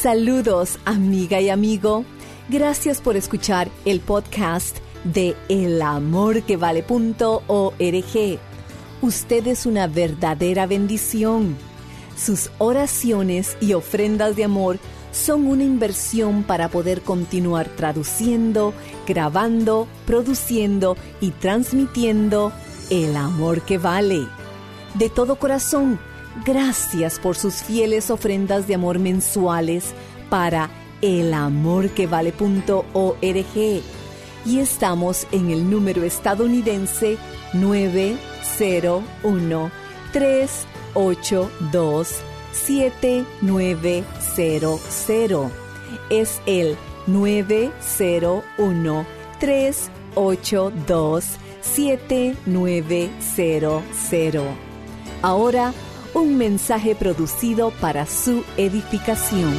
Saludos, amiga y amigo. Gracias por escuchar el podcast de elamorquevale.org. Usted es una verdadera bendición. Sus oraciones y ofrendas de amor son una inversión para poder continuar traduciendo, grabando, produciendo y transmitiendo el amor que vale. De todo corazón, gracias por sus fieles ofrendas de amor mensuales para elamorquevale.org y estamos en el número estadounidense 901 382 7900. Es el 901 382 7900. Ahora, un mensaje producido para su edificación.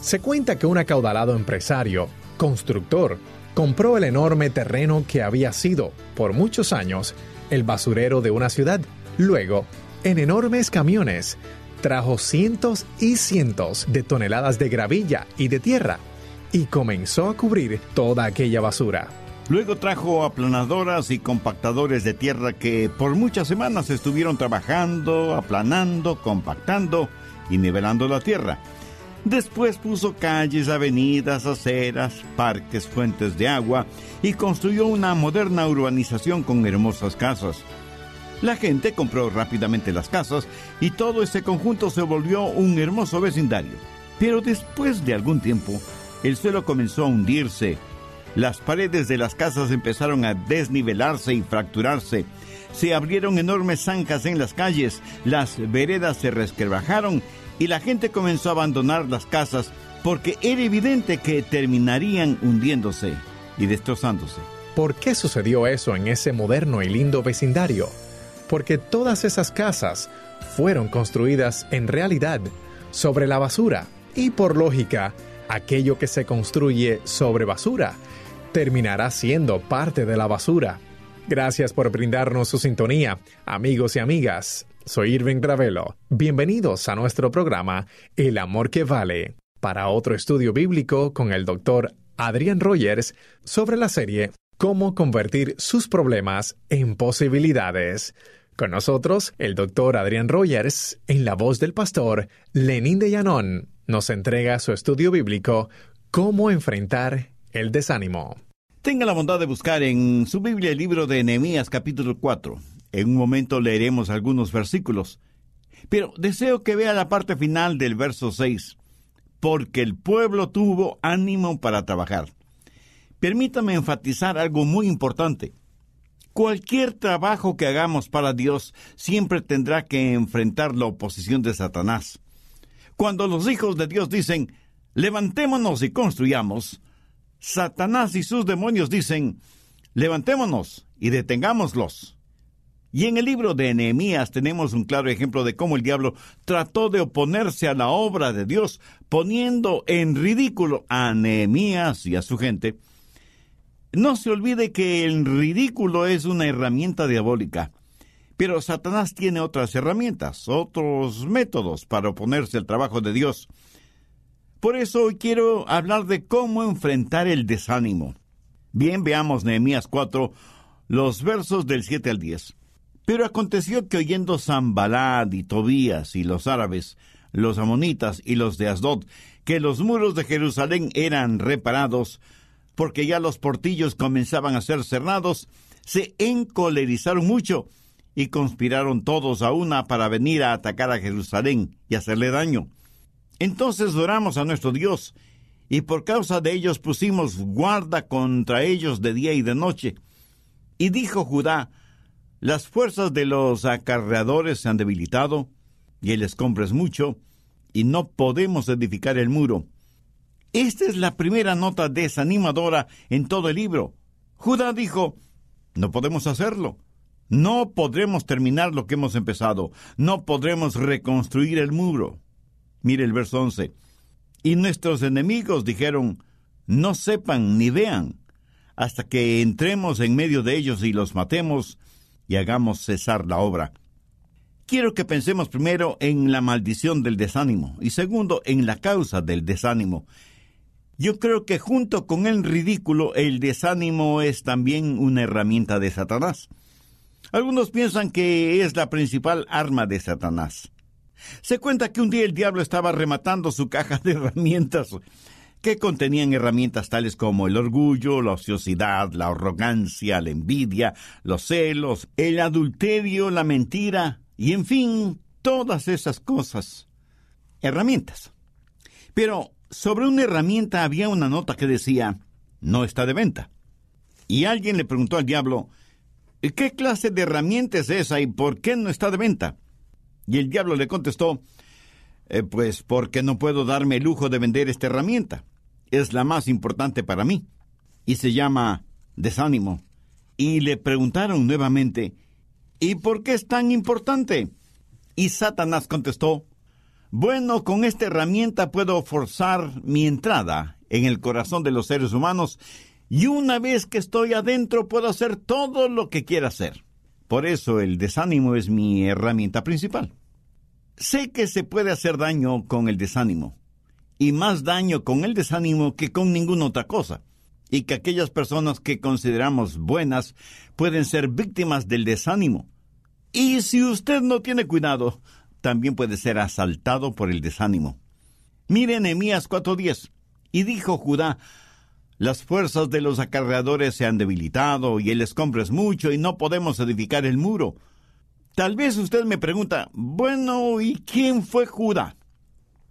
Se cuenta que un acaudalado empresario, constructor, compró el enorme terreno que había sido, por muchos años, el basurero de una ciudad. Luego, en enormes camiones, trajo cientos y cientos de toneladas de gravilla y de tierra y comenzó a cubrir toda aquella basura. Luego trajo aplanadoras y compactadores de tierra que por muchas semanas estuvieron trabajando, aplanando, compactando y nivelando la tierra. Después puso calles, avenidas, aceras, parques, fuentes de agua y construyó una moderna urbanización con hermosas casas. La gente compró rápidamente las casas y todo ese conjunto se volvió un hermoso vecindario. Pero después de algún tiempo, el suelo comenzó a hundirse. Las paredes de las casas empezaron a desnivelarse y fracturarse. Se abrieron enormes zanjas en las calles, las veredas se resquebrajaron y la gente comenzó a abandonar las casas porque era evidente que terminarían hundiéndose y destrozándose. ¿Por qué sucedió eso en ese moderno y lindo vecindario? Porque todas esas casas fueron construidas en realidad sobre la basura y por lógica, aquello que se construye sobre basura terminará siendo parte de la basura. Gracias por brindarnos su sintonía, amigos y amigas. Soy Irving Gravelo. Bienvenidos a nuestro programa El Amor que Vale, para otro estudio bíblico con el doctor Adrián Rogers sobre la serie Cómo convertir sus problemas en posibilidades. Con nosotros, el doctor Adrián Rogers, en la voz del pastor Lenín de Llanón, nos entrega su estudio bíblico Cómo enfrentar el desánimo. Tenga la bondad de buscar en su Biblia el libro de Nehemías capítulo 4. En un momento leeremos algunos versículos. Pero deseo que vea la parte final del verso 6. Porque el pueblo tuvo ánimo para trabajar. Permítame enfatizar algo muy importante. Cualquier trabajo que hagamos para Dios siempre tendrá que enfrentar la oposición de Satanás. Cuando los hijos de Dios dicen, levantémonos y construyamos, Satanás y sus demonios dicen, levantémonos y detengámoslos. Y en el libro de Nehemías tenemos un claro ejemplo de cómo el diablo trató de oponerse a la obra de Dios, poniendo en ridículo a Nehemías y a su gente, no se olvide que el ridículo es una herramienta diabólica. Pero Satanás tiene otras herramientas, otros métodos para oponerse al trabajo de Dios. Por eso hoy quiero hablar de cómo enfrentar el desánimo. Bien, veamos Nehemías 4, los versos del 7 al 10. Pero aconteció que oyendo Zambalad y Tobías y los árabes, los amonitas y los de Asdod, que los muros de Jerusalén eran reparados, porque ya los portillos comenzaban a ser cerrados, se encolerizaron mucho y conspiraron todos a una para venir a atacar a Jerusalén y hacerle daño. Entonces oramos a nuestro Dios, y por causa de ellos pusimos guarda contra ellos de día y de noche. Y dijo Judá, las fuerzas de los acarreadores se han debilitado, y el escombro es mucho, y no podemos edificar el muro. Esta es la primera nota desanimadora en todo el libro. Judá dijo, no podemos hacerlo. No podremos terminar lo que hemos empezado. No podremos reconstruir el muro. Mire el verso 11. Y nuestros enemigos dijeron, no sepan ni vean, hasta que entremos en medio de ellos y los matemos, y hagamos cesar la obra. Quiero que pensemos primero en la maldición del desánimo y segundo en la causa del desánimo. Yo creo que junto con el ridículo el desánimo es también una herramienta de Satanás. Algunos piensan que es la principal arma de Satanás. Se cuenta que un día el diablo estaba rematando su caja de herramientas que contenían herramientas tales como el orgullo, la ociosidad, la arrogancia, la envidia, los celos, el adulterio, la mentira y en fin, todas esas cosas. Herramientas. Pero sobre una herramienta había una nota que decía, no está de venta. Y alguien le preguntó al diablo, ¿qué clase de herramienta es esa y por qué no está de venta? Y el diablo le contestó, eh, pues porque no puedo darme el lujo de vender esta herramienta. Es la más importante para mí. Y se llama desánimo. Y le preguntaron nuevamente, ¿y por qué es tan importante? Y Satanás contestó, bueno, con esta herramienta puedo forzar mi entrada en el corazón de los seres humanos y una vez que estoy adentro puedo hacer todo lo que quiera hacer. Por eso el desánimo es mi herramienta principal. Sé que se puede hacer daño con el desánimo, y más daño con el desánimo que con ninguna otra cosa, y que aquellas personas que consideramos buenas pueden ser víctimas del desánimo. Y si usted no tiene cuidado, también puede ser asaltado por el desánimo. Mire Nehemías 4:10, y dijo Judá, las fuerzas de los acarreadores se han debilitado y el escombro es mucho y no podemos edificar el muro. Tal vez usted me pregunta, bueno, ¿y quién fue Judá?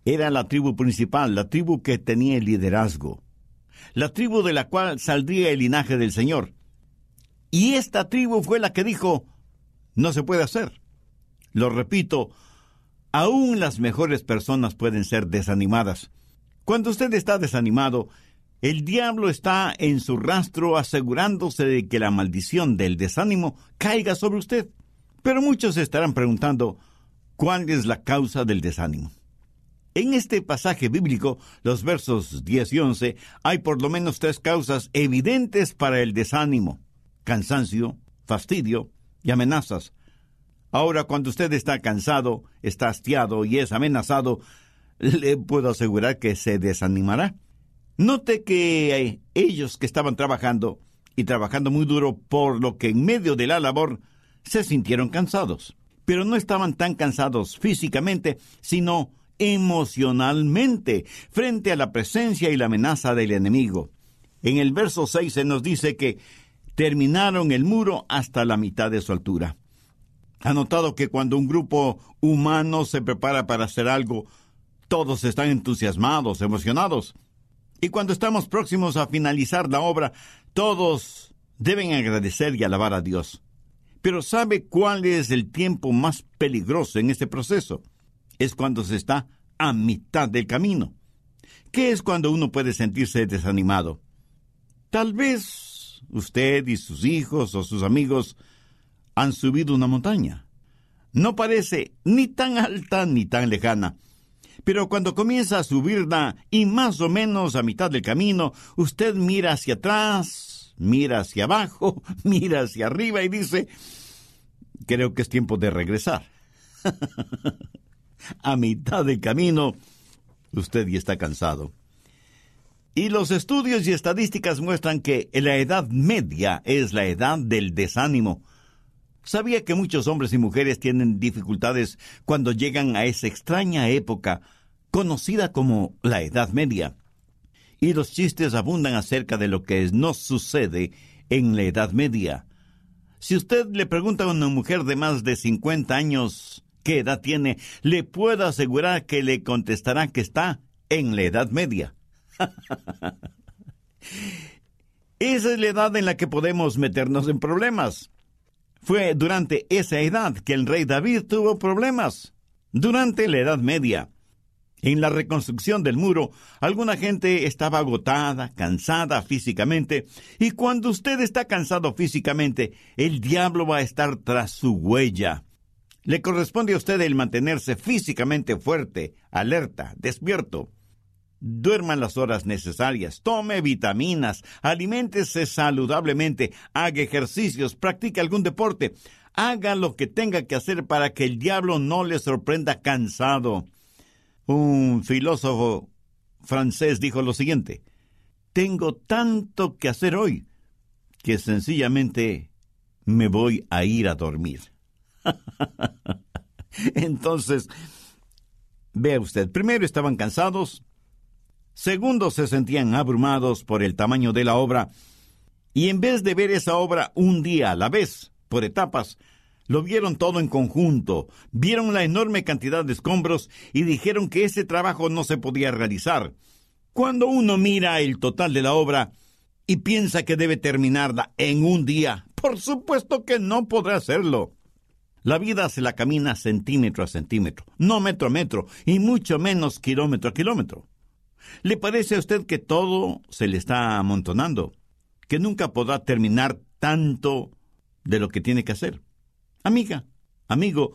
Era la tribu principal, la tribu que tenía el liderazgo, la tribu de la cual saldría el linaje del Señor. Y esta tribu fue la que dijo, no se puede hacer. Lo repito, aún las mejores personas pueden ser desanimadas. Cuando usted está desanimado, el diablo está en su rastro asegurándose de que la maldición del desánimo caiga sobre usted. Pero muchos se estarán preguntando, ¿cuál es la causa del desánimo? En este pasaje bíblico, los versos 10 y 11, hay por lo menos tres causas evidentes para el desánimo. Cansancio, fastidio y amenazas. Ahora, cuando usted está cansado, está hastiado y es amenazado, le puedo asegurar que se desanimará. Note que eh, ellos que estaban trabajando, y trabajando muy duro, por lo que en medio de la labor se sintieron cansados. Pero no estaban tan cansados físicamente, sino emocionalmente, frente a la presencia y la amenaza del enemigo. En el verso 6 se nos dice que terminaron el muro hasta la mitad de su altura. Ha notado que cuando un grupo humano se prepara para hacer algo, todos están entusiasmados, emocionados. Y cuando estamos próximos a finalizar la obra, todos deben agradecer y alabar a Dios. Pero ¿sabe cuál es el tiempo más peligroso en este proceso? Es cuando se está a mitad del camino. ¿Qué es cuando uno puede sentirse desanimado? Tal vez usted y sus hijos o sus amigos han subido una montaña. No parece ni tan alta ni tan lejana, pero cuando comienza a subirla y más o menos a mitad del camino, usted mira hacia atrás, mira hacia abajo, mira hacia arriba y dice, creo que es tiempo de regresar. a mitad del camino, usted ya está cansado. Y los estudios y estadísticas muestran que la edad media es la edad del desánimo. Sabía que muchos hombres y mujeres tienen dificultades cuando llegan a esa extraña época conocida como la Edad Media. Y los chistes abundan acerca de lo que nos sucede en la Edad Media. Si usted le pregunta a una mujer de más de 50 años qué edad tiene, le puedo asegurar que le contestará que está en la Edad Media. Esa es la edad en la que podemos meternos en problemas. Fue durante esa edad que el rey David tuvo problemas. Durante la Edad Media. En la reconstrucción del muro, alguna gente estaba agotada, cansada físicamente, y cuando usted está cansado físicamente, el diablo va a estar tras su huella. Le corresponde a usted el mantenerse físicamente fuerte, alerta, despierto. Duerma las horas necesarias, tome vitaminas, aliméntese saludablemente, haga ejercicios, practique algún deporte, haga lo que tenga que hacer para que el diablo no le sorprenda cansado. Un filósofo francés dijo lo siguiente, tengo tanto que hacer hoy que sencillamente me voy a ir a dormir. Entonces, vea usted, primero estaban cansados, segundo se sentían abrumados por el tamaño de la obra, y en vez de ver esa obra un día a la vez, por etapas, lo vieron todo en conjunto, vieron la enorme cantidad de escombros y dijeron que ese trabajo no se podía realizar. Cuando uno mira el total de la obra y piensa que debe terminarla en un día, por supuesto que no podrá hacerlo. La vida se la camina centímetro a centímetro, no metro a metro, y mucho menos kilómetro a kilómetro. ¿Le parece a usted que todo se le está amontonando? ¿Que nunca podrá terminar tanto de lo que tiene que hacer? Amiga, amigo,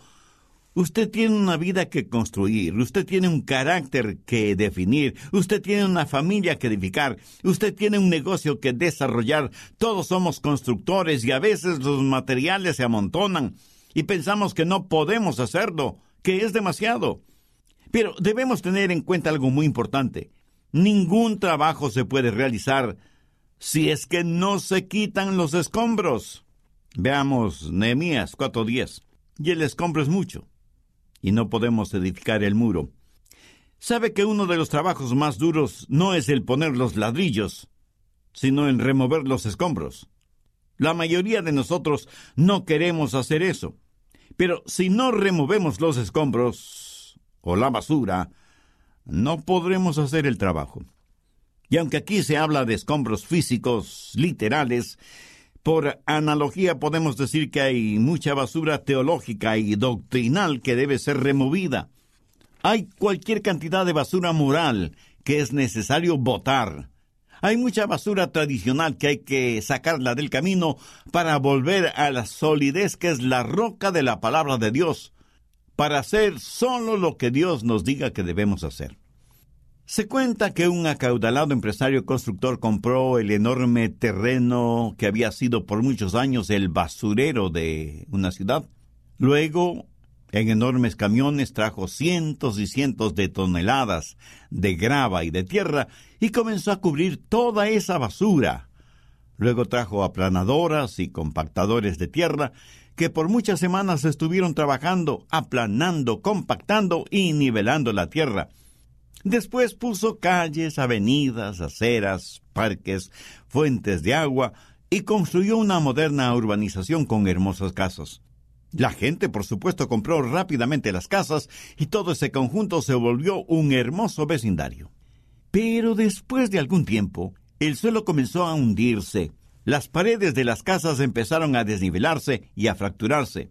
usted tiene una vida que construir, usted tiene un carácter que definir, usted tiene una familia que edificar, usted tiene un negocio que desarrollar, todos somos constructores y a veces los materiales se amontonan y pensamos que no podemos hacerlo, que es demasiado. Pero debemos tener en cuenta algo muy importante. Ningún trabajo se puede realizar si es que no se quitan los escombros. Veamos Nehemías 4:10. Y el escombro es mucho, y no podemos edificar el muro. ¿Sabe que uno de los trabajos más duros no es el poner los ladrillos, sino el remover los escombros? La mayoría de nosotros no queremos hacer eso. Pero si no removemos los escombros o la basura, no podremos hacer el trabajo. Y aunque aquí se habla de escombros físicos, literales, por analogía podemos decir que hay mucha basura teológica y doctrinal que debe ser removida. Hay cualquier cantidad de basura moral que es necesario botar. Hay mucha basura tradicional que hay que sacarla del camino para volver a la solidez que es la roca de la palabra de Dios, para hacer solo lo que Dios nos diga que debemos hacer. Se cuenta que un acaudalado empresario constructor compró el enorme terreno que había sido por muchos años el basurero de una ciudad. Luego, en enormes camiones trajo cientos y cientos de toneladas de grava y de tierra y comenzó a cubrir toda esa basura. Luego trajo aplanadoras y compactadores de tierra que por muchas semanas estuvieron trabajando, aplanando, compactando y nivelando la tierra. Después puso calles, avenidas, aceras, parques, fuentes de agua y construyó una moderna urbanización con hermosas casas. La gente, por supuesto, compró rápidamente las casas y todo ese conjunto se volvió un hermoso vecindario. Pero después de algún tiempo, el suelo comenzó a hundirse, las paredes de las casas empezaron a desnivelarse y a fracturarse.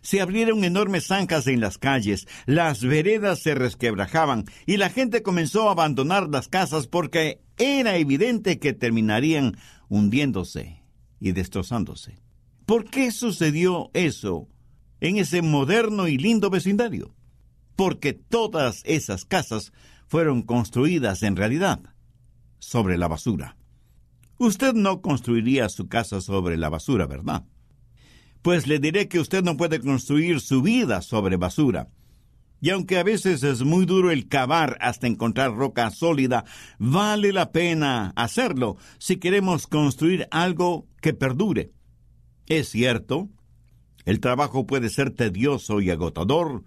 Se abrieron enormes zanjas en las calles, las veredas se resquebrajaban y la gente comenzó a abandonar las casas porque era evidente que terminarían hundiéndose y destrozándose. ¿Por qué sucedió eso en ese moderno y lindo vecindario? Porque todas esas casas fueron construidas en realidad sobre la basura. Usted no construiría su casa sobre la basura, ¿verdad? Pues le diré que usted no puede construir su vida sobre basura. Y aunque a veces es muy duro el cavar hasta encontrar roca sólida, vale la pena hacerlo si queremos construir algo que perdure. Es cierto, El trabajo puede ser tedioso y agotador.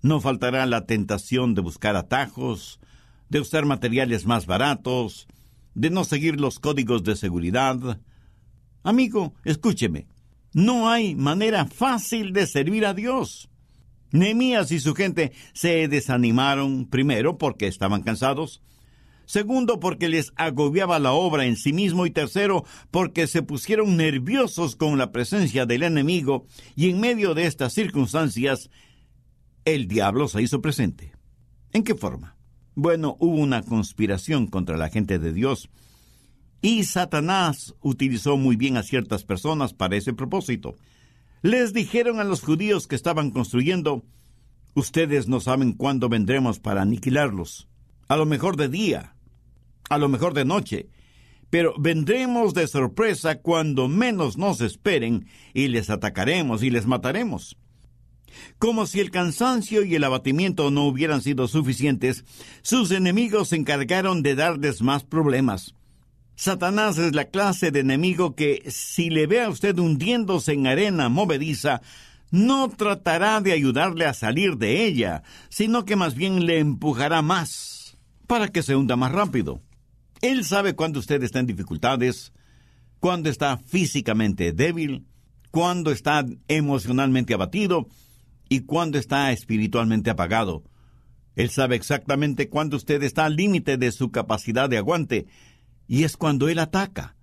No faltará la tentación de buscar atajos, de usar materiales más baratos, de no seguir los códigos de seguridad. Amigo, escúcheme, no hay manera fácil de servir a Dios. Nehemías y su gente se desanimaron, primero porque estaban cansados, segundo porque les agobiaba la obra en sí mismo y tercero porque se pusieron nerviosos con la presencia del enemigo y en medio de estas circunstancias el diablo se hizo presente. ¿En qué forma? Bueno, hubo una conspiración contra la gente de Dios y Satanás utilizó muy bien a ciertas personas para ese propósito. Les dijeron a los judíos que estaban construyendo, ustedes no saben cuándo vendremos para aniquilarlos. A lo mejor de día, a lo mejor de noche, pero vendremos de sorpresa cuando menos nos esperen y les atacaremos y les mataremos. Como si el cansancio y el abatimiento no hubieran sido suficientes, sus enemigos se encargaron de darles más problemas. Satanás es la clase de enemigo que, si le ve a usted hundiéndose en arena movediza, no tratará de ayudarle a salir de ella, sino que más bien le empujará más para que se hunda más rápido. Él sabe cuándo usted está en dificultades, cuándo está físicamente débil, cuándo está emocionalmente abatido y cuándo está espiritualmente apagado. Él sabe exactamente cuándo usted está al límite de su capacidad de aguante, y es cuando Él ataca,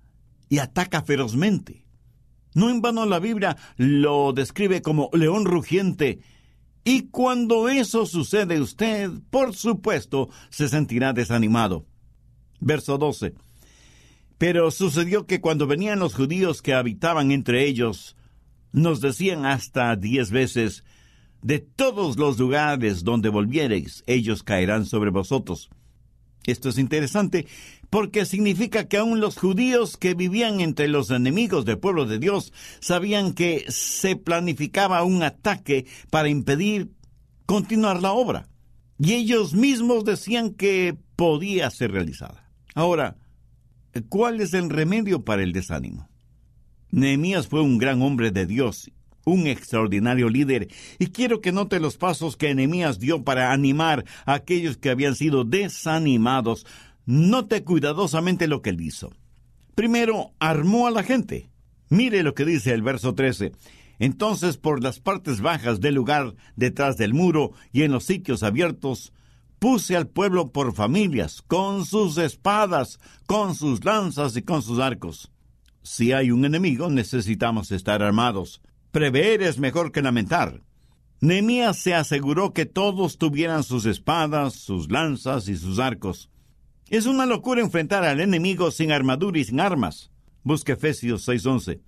y ataca ferozmente. No en vano la Biblia lo describe como león rugiente, y cuando eso sucede usted, por supuesto, se sentirá desanimado. Verso 12. Pero sucedió que cuando venían los judíos que habitaban entre ellos, nos decían hasta diez veces, de todos los lugares donde volviereis, ellos caerán sobre vosotros. Esto es interesante porque significa que aún los judíos que vivían entre los enemigos del pueblo de Dios sabían que se planificaba un ataque para impedir continuar la obra. Y ellos mismos decían que podía ser realizada. Ahora, ¿cuál es el remedio para el desánimo? Nehemías fue un gran hombre de Dios, un extraordinario líder, y quiero que note los pasos que Nehemías dio para animar a aquellos que habían sido desanimados. Note cuidadosamente lo que él hizo. Primero, armó a la gente. Mire lo que dice el verso 13. Entonces, por las partes bajas del lugar, detrás del muro y en los sitios abiertos, puse al pueblo por familias, con sus espadas, con sus lanzas y con sus arcos. Si hay un enemigo, necesitamos estar armados. Prever es mejor que lamentar. Nehemías se aseguró que todos tuvieran sus espadas, sus lanzas y sus arcos. Es una locura enfrentar al enemigo sin armadura y sin armas. Busque Efesios 6:11.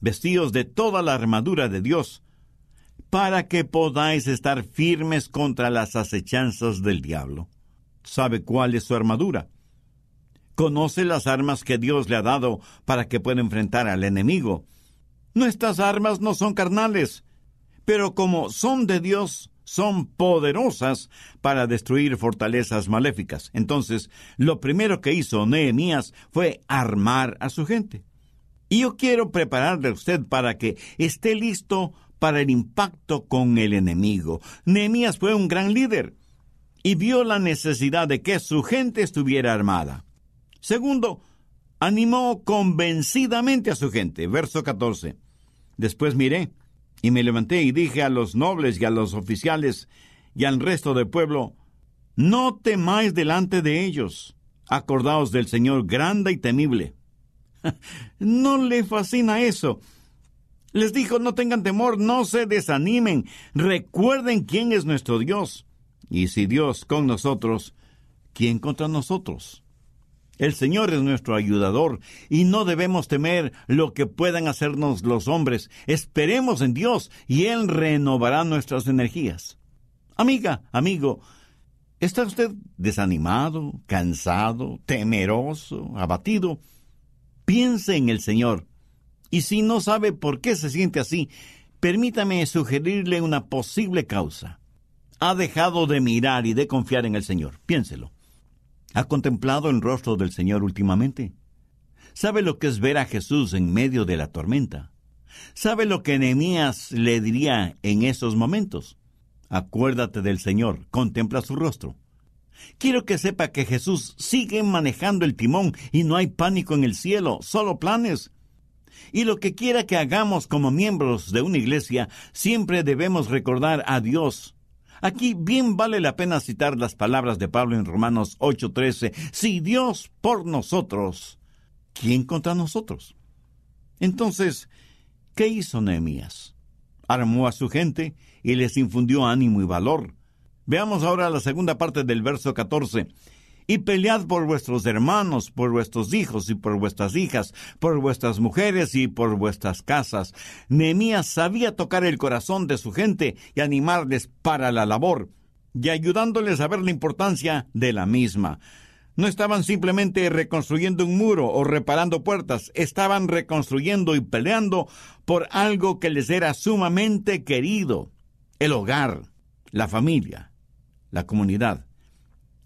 Vestidos de toda la armadura de Dios, para que podáis estar firmes contra las acechanzas del diablo. ¿Sabe cuál es su armadura? Conoce las armas que Dios le ha dado para que pueda enfrentar al enemigo. Nuestras armas no son carnales, pero como son de Dios, son poderosas para destruir fortalezas maléficas. Entonces, lo primero que hizo Nehemías fue armar a su gente. Y yo quiero prepararle a usted para que esté listo para el impacto con el enemigo. Nehemías fue un gran líder y vio la necesidad de que su gente estuviera armada. Segundo, animó convencidamente a su gente. Verso 14. Después miré y me levanté y dije a los nobles y a los oficiales y al resto del pueblo, no temáis delante de ellos. Acordaos del Señor grande y temible. no le fascina eso. Les dijo, no tengan temor, no se desanimen, recuerden quién es nuestro Dios. Y si Dios con nosotros, ¿quién contra nosotros? El Señor es nuestro ayudador y no debemos temer lo que puedan hacernos los hombres. Esperemos en Dios y Él renovará nuestras energías. Amiga, amigo, ¿está usted desanimado, cansado, temeroso, abatido? Piense en el Señor y si no sabe por qué se siente así, permítame sugerirle una posible causa. Ha dejado de mirar y de confiar en el Señor. Piénselo. ¿Ha contemplado el rostro del Señor últimamente? ¿Sabe lo que es ver a Jesús en medio de la tormenta? ¿Sabe lo que Nehemías le diría en esos momentos? Acuérdate del Señor, contempla su rostro. Quiero que sepa que Jesús sigue manejando el timón y no hay pánico en el cielo, solo planes. Y lo que quiera que hagamos como miembros de una iglesia, siempre debemos recordar a Dios. Aquí bien vale la pena citar las palabras de Pablo en Romanos 8:13. Si Dios por nosotros, ¿quién contra nosotros? Entonces, ¿qué hizo Nehemías? Armó a su gente y les infundió ánimo y valor. Veamos ahora la segunda parte del verso 14. Y pelead por vuestros hermanos, por vuestros hijos y por vuestras hijas, por vuestras mujeres y por vuestras casas. Nehemías sabía tocar el corazón de su gente y animarles para la labor, y ayudándoles a ver la importancia de la misma. No estaban simplemente reconstruyendo un muro o reparando puertas, estaban reconstruyendo y peleando por algo que les era sumamente querido, el hogar, la familia, la comunidad.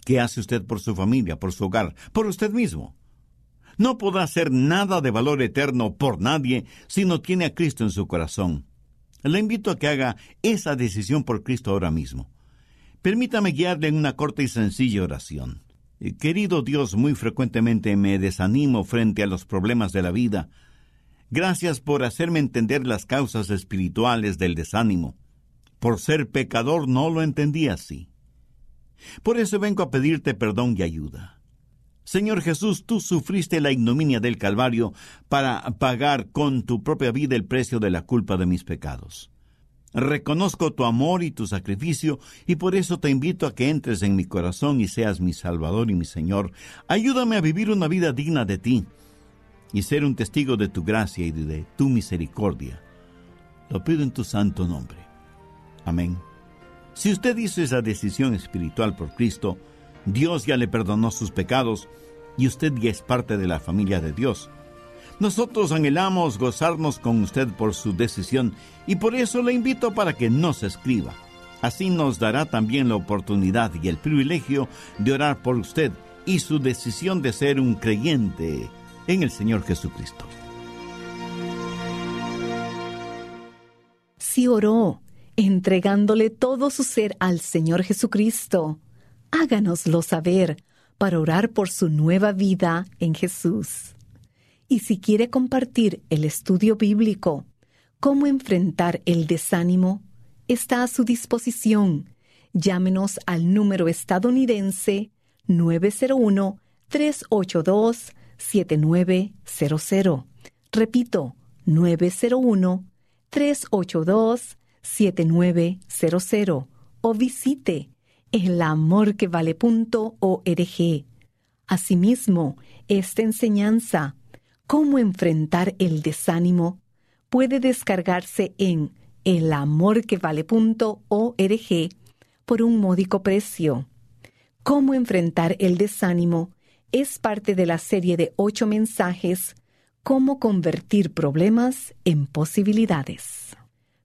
¿Qué hace usted por su familia, por su hogar, por usted mismo? No podrá hacer nada de valor eterno por nadie si no tiene a Cristo en su corazón. Le invito a que haga esa decisión por Cristo ahora mismo. Permítame guiarle en una corta y sencilla oración. Querido Dios, muy frecuentemente me desanimo frente a los problemas de la vida. Gracias por hacerme entender las causas espirituales del desánimo. Por ser pecador no lo entendí así. Por eso vengo a pedirte perdón y ayuda. Señor Jesús, tú sufriste la ignominia del Calvario para pagar con tu propia vida el precio de la culpa de mis pecados. Reconozco tu amor y tu sacrificio y por eso te invito a que entres en mi corazón y seas mi Salvador y mi Señor. Ayúdame a vivir una vida digna de ti y ser un testigo de tu gracia y de tu misericordia. Lo pido en tu santo nombre. Amén. Si usted hizo esa decisión espiritual por Cristo, Dios ya le perdonó sus pecados y usted ya es parte de la familia de Dios. Nosotros anhelamos gozarnos con usted por su decisión y por eso le invito para que nos escriba. Así nos dará también la oportunidad y el privilegio de orar por usted y su decisión de ser un creyente en el Señor Jesucristo. Si oró entregándole todo su ser al Señor Jesucristo. Háganoslo saber para orar por su nueva vida en Jesús. Y si quiere compartir el estudio bíblico, cómo enfrentar el desánimo, está a su disposición. Llámenos al número estadounidense 901-382-7900. Repito, 901 382 7900 o visite elamorquevale.org. Asimismo, esta enseñanza, cómo enfrentar el desánimo, puede descargarse en elamorquevale.org por un módico precio. Cómo enfrentar el desánimo es parte de la serie de ocho mensajes Cómo convertir problemas en posibilidades.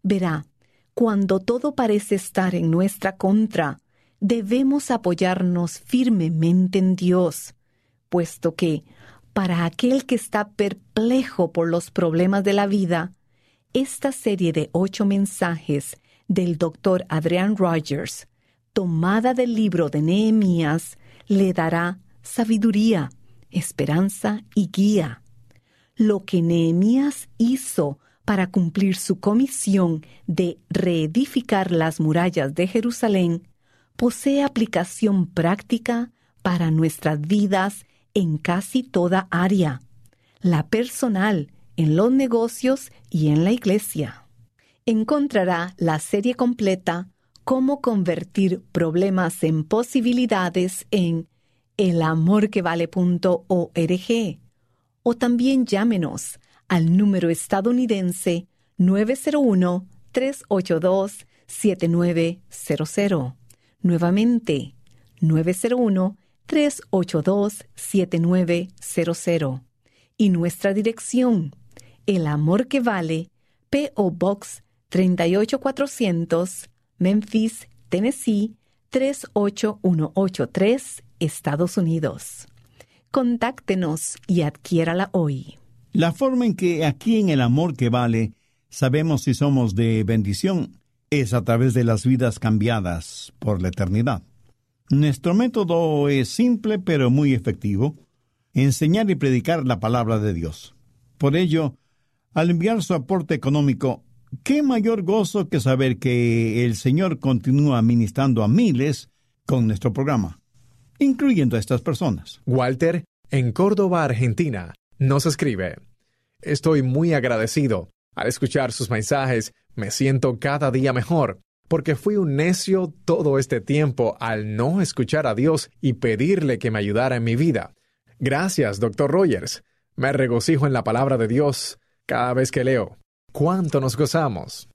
Verá, cuando todo parece estar en nuestra contra, debemos apoyarnos firmemente en Dios, puesto que, para aquel que está perplejo por los problemas de la vida, esta serie de ocho mensajes del doctor Adrian Rogers, tomada del libro de Nehemías, le dará sabiduría, esperanza y guía. Lo que Nehemías hizo para cumplir su comisión de reedificar las murallas de Jerusalén, posee aplicación práctica para nuestras vidas en casi toda área, la personal, en los negocios y en la iglesia. Encontrará la serie completa Cómo convertir problemas en posibilidades en elamorquevale.org o también llámenos al número estadounidense 901-382-7900. Nuevamente, 901-382-7900. Y nuestra dirección, El Amor que Vale, P.O. Box 38400, Memphis, Tennessee 38183, Estados Unidos. Contáctenos y adquiérala hoy. La forma en que aquí en el amor que vale sabemos si somos de bendición, es a través de las vidas cambiadas por la eternidad. Nuestro método es simple pero muy efectivo, enseñar y predicar la palabra de Dios. Por ello, al enviar su aporte económico, qué mayor gozo que saber que el Señor continúa ministrando a miles con nuestro programa, incluyendo a estas personas. Walter, en Córdoba, Argentina, nos escribe, Estoy muy agradecido. Al escuchar sus mensajes, me siento cada día mejor, porque fui un necio todo este tiempo al no escuchar a Dios y pedirle que me ayudara en mi vida. Gracias, doctor Rogers. Me regocijo en la palabra de Dios cada vez que leo. ¿Cuánto nos gozamos?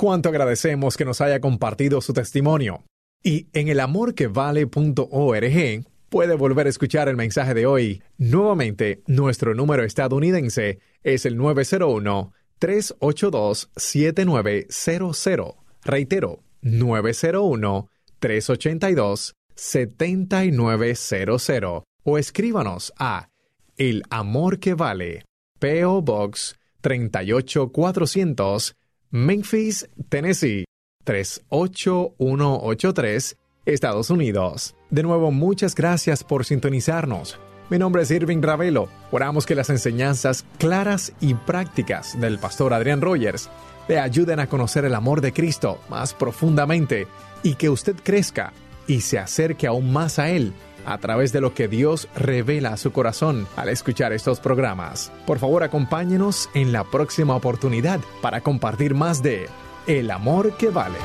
Cuánto agradecemos que nos haya compartido su testimonio. Y en elamorquevale.org puede volver a escuchar el mensaje de hoy. Nuevamente, nuestro número estadounidense es el 901-382-7900. Reitero, 901-382-7900. O escríbanos a El Amor que Vale, PO Box 38400, Memphis, Tennessee 38183, Estados Unidos. De nuevo, muchas gracias por sintonizarnos. Mi nombre es Irving Ravelo. Oramos que las enseñanzas claras y prácticas del pastor Adrián Rogers le ayuden a conocer el amor de Cristo más profundamente y que usted crezca y se acerque aún más a Él a través de lo que Dios revela a su corazón al escuchar estos programas. Por favor, acompáñenos en la próxima oportunidad para compartir más de El amor que vale.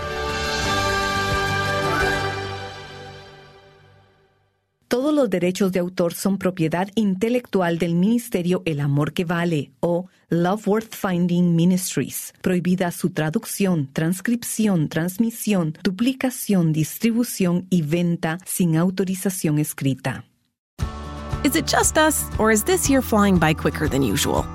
Todos los derechos de autor son propiedad intelectual del Ministerio El Amor que Vale o Love Worth Finding Ministries. Prohibida su traducción, transcripción, transmisión, duplicación, distribución y venta sin autorización escrita. Is it just us, or is this year flying by quicker than usual?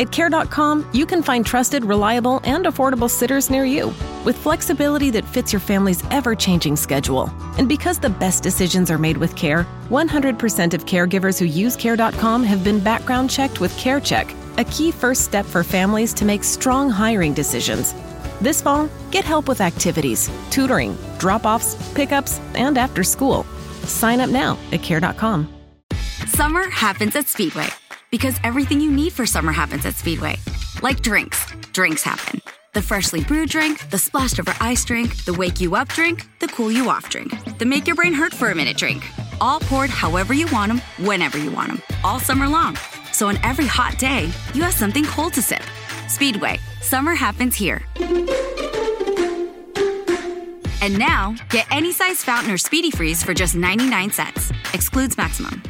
At Care.com, you can find trusted, reliable, and affordable sitters near you with flexibility that fits your family's ever changing schedule. And because the best decisions are made with care, 100% of caregivers who use Care.com have been background checked with CareCheck, a key first step for families to make strong hiring decisions. This fall, get help with activities, tutoring, drop offs, pickups, and after school. Sign up now at Care.com. Summer happens at Speedway because everything you need for summer happens at Speedway. Like drinks, drinks happen. The freshly brewed drink, the splashed over ice drink, the wake you up drink, the cool you off drink, the make your brain hurt for a minute drink. All poured however you want them, whenever you want them, all summer long. So on every hot day, you have something cold to sip. Speedway, summer happens here. And now, get any size fountain or speedy freeze for just 99 cents. Excludes maximum.